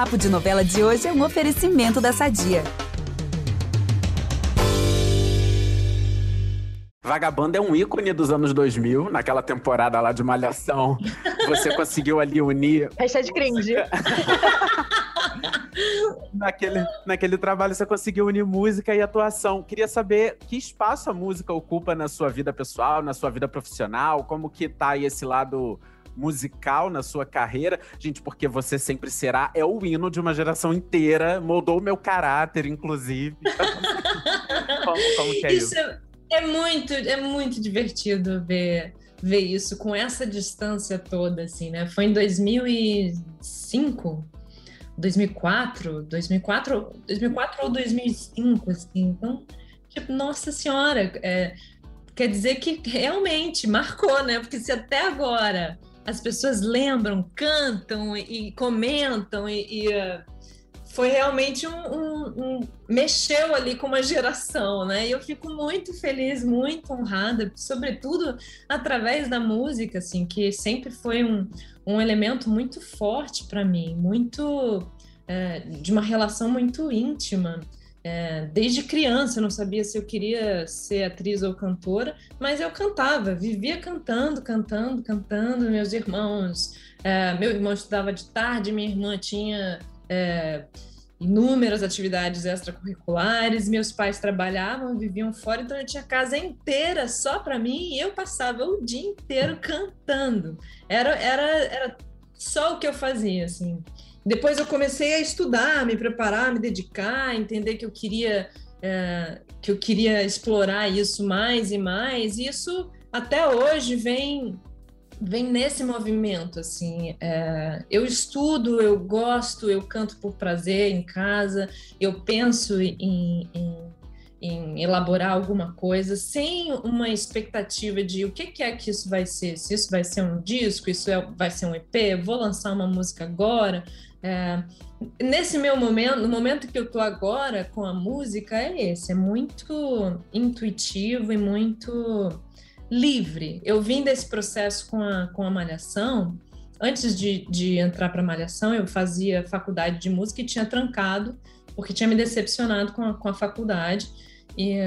Papo de Novela de hoje é um oferecimento da Sadia. Vagabanda é um ícone dos anos 2000, naquela temporada lá de Malhação. Você conseguiu ali unir. Hashtag cringe. naquele, naquele trabalho você conseguiu unir música e atuação. Queria saber que espaço a música ocupa na sua vida pessoal, na sua vida profissional, como que tá aí esse lado musical na sua carreira. Gente, porque você sempre será é o hino de uma geração inteira, moldou o meu caráter, inclusive. como, como que é isso? isso? É muito, é muito divertido ver, ver isso com essa distância toda, assim, né? Foi em 2005, 2004, 2004, 2004 ou 2005, assim. Então, tipo, nossa senhora, é, quer dizer que realmente marcou, né? Porque se até agora as pessoas lembram, cantam e comentam e, e uh, foi realmente um, um, um, mexeu ali com uma geração, né? E eu fico muito feliz, muito honrada, sobretudo através da música, assim, que sempre foi um, um elemento muito forte para mim, muito é, de uma relação muito íntima. É, desde criança eu não sabia se eu queria ser atriz ou cantora, mas eu cantava, vivia cantando, cantando, cantando. Meus irmãos, é, meu irmão estudava de tarde, minha irmã tinha é, inúmeras atividades extracurriculares, meus pais trabalhavam, viviam fora, então eu tinha casa inteira só para mim e eu passava o dia inteiro cantando. Era, era, era só o que eu fazia, assim. Depois eu comecei a estudar, me preparar, me dedicar, entender que eu queria é, que eu queria explorar isso mais e mais. E isso até hoje vem vem nesse movimento, assim, é, eu estudo, eu gosto, eu canto por prazer em casa, eu penso em, em, em elaborar alguma coisa sem uma expectativa de o que, que, é que isso vai ser, se isso vai ser um disco, isso é, vai ser um EP, vou lançar uma música agora, é, nesse meu momento, no momento que eu tô agora com a música, é esse, é muito intuitivo e muito livre. Eu vim desse processo com a, com a Malhação. Antes de, de entrar para a Malhação, eu fazia faculdade de música e tinha trancado, porque tinha me decepcionado com a, com a faculdade. E,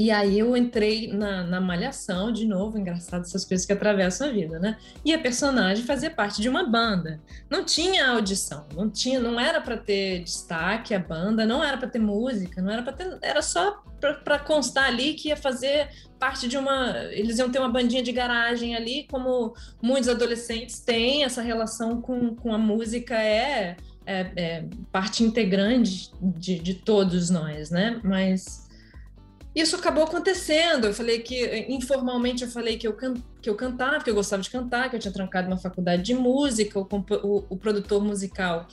e aí eu entrei na, na Malhação, de novo, engraçado essas coisas que atravessam a vida, né? E a personagem fazia parte de uma banda. Não tinha audição, não tinha, não era para ter destaque a banda, não era para ter música, não era para ter, era só para constar ali que ia fazer parte de uma. Eles iam ter uma bandinha de garagem ali, como muitos adolescentes têm, essa relação com, com a música é, é, é parte integrante de, de todos nós, né? Mas isso acabou acontecendo. Eu falei que, informalmente, eu falei que eu, can, que eu cantava, que eu gostava de cantar, que eu tinha trancado uma faculdade de música, o, o, o produtor musical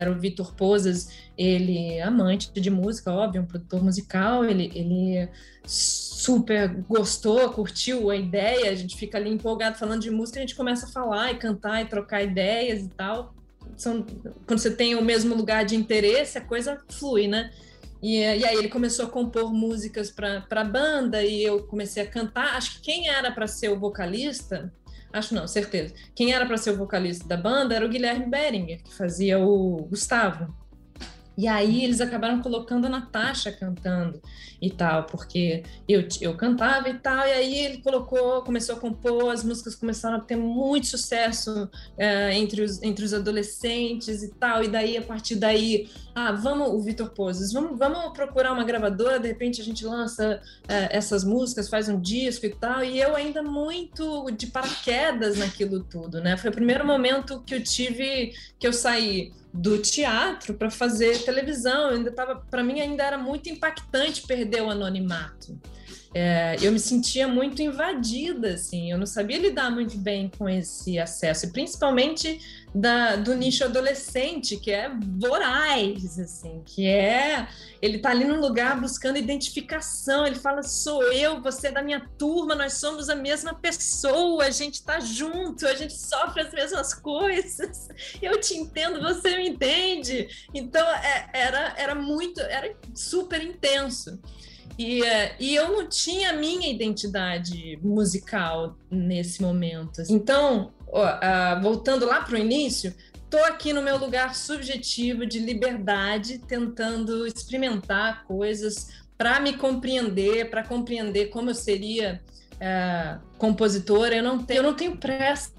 era o Vitor Pozas, ele é amante de música, óbvio, um produtor musical, ele, ele super gostou, curtiu a ideia, a gente fica ali empolgado falando de música, a gente começa a falar e cantar e trocar ideias e tal. São, quando você tem o mesmo lugar de interesse, a coisa flui, né? E, e aí ele começou a compor músicas para a banda e eu comecei a cantar. Acho que quem era para ser o vocalista Acho não, certeza. Quem era para ser o vocalista da banda era o Guilherme Beringer, que fazia o Gustavo. E aí eles acabaram colocando a Natasha cantando e tal, porque eu, eu cantava e tal, e aí ele colocou, começou a compor, as músicas começaram a ter muito sucesso é, entre, os, entre os adolescentes e tal, e daí, a partir daí, ah, vamos, o Vitor Poses, vamos, vamos procurar uma gravadora, de repente a gente lança é, essas músicas, faz um disco e tal, e eu ainda muito de paraquedas naquilo tudo, né? Foi o primeiro momento que eu tive, que eu saí do teatro para fazer televisão. Ainda tava, para mim ainda era muito impactante perder o anonimato. É, eu me sentia muito invadida, assim, eu não sabia lidar muito bem com esse acesso, e principalmente da, do nicho adolescente, que é voraz, assim, que é ele tá ali num lugar buscando identificação, ele fala, sou eu, você é da minha turma, nós somos a mesma pessoa, a gente tá junto, a gente sofre as mesmas coisas, eu te entendo, você me entende, então é, era, era muito, era super intenso. E, é, e eu não tinha minha identidade musical nesse momento. Então, uh, voltando lá para o início, tô aqui no meu lugar subjetivo de liberdade, tentando experimentar coisas para me compreender, para compreender como eu seria é, compositora. Eu não tenho, eu não tenho pressa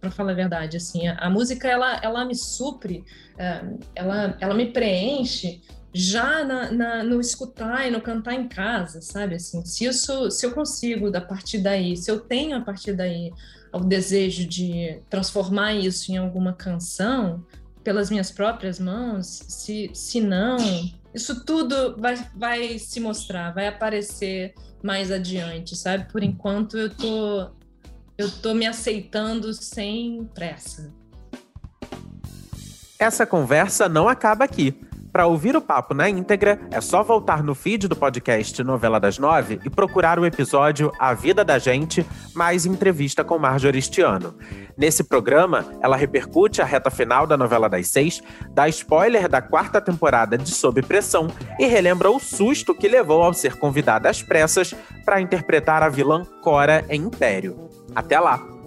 para falar a verdade. Assim, a, a, música ela, ela me supre, é, ela, ela me preenche já na, na, no escutar e no cantar em casa, sabe? Assim, se isso, se eu consigo a partir daí, se eu tenho a partir daí o desejo de transformar isso em alguma canção pelas minhas próprias mãos, se, se não, isso tudo vai, vai se mostrar, vai aparecer mais adiante, sabe? Por enquanto eu tô eu tô me aceitando sem pressa. Essa conversa não acaba aqui. Para ouvir o papo na íntegra, é só voltar no feed do podcast Novela das Nove e procurar o episódio A Vida da Gente, mais entrevista com Marjorie Stiano. Nesse programa, ela repercute a reta final da novela das seis, dá spoiler da quarta temporada de Sob Pressão e relembra o susto que levou ao ser convidada às pressas para interpretar a vilã Cora em Império. Até lá!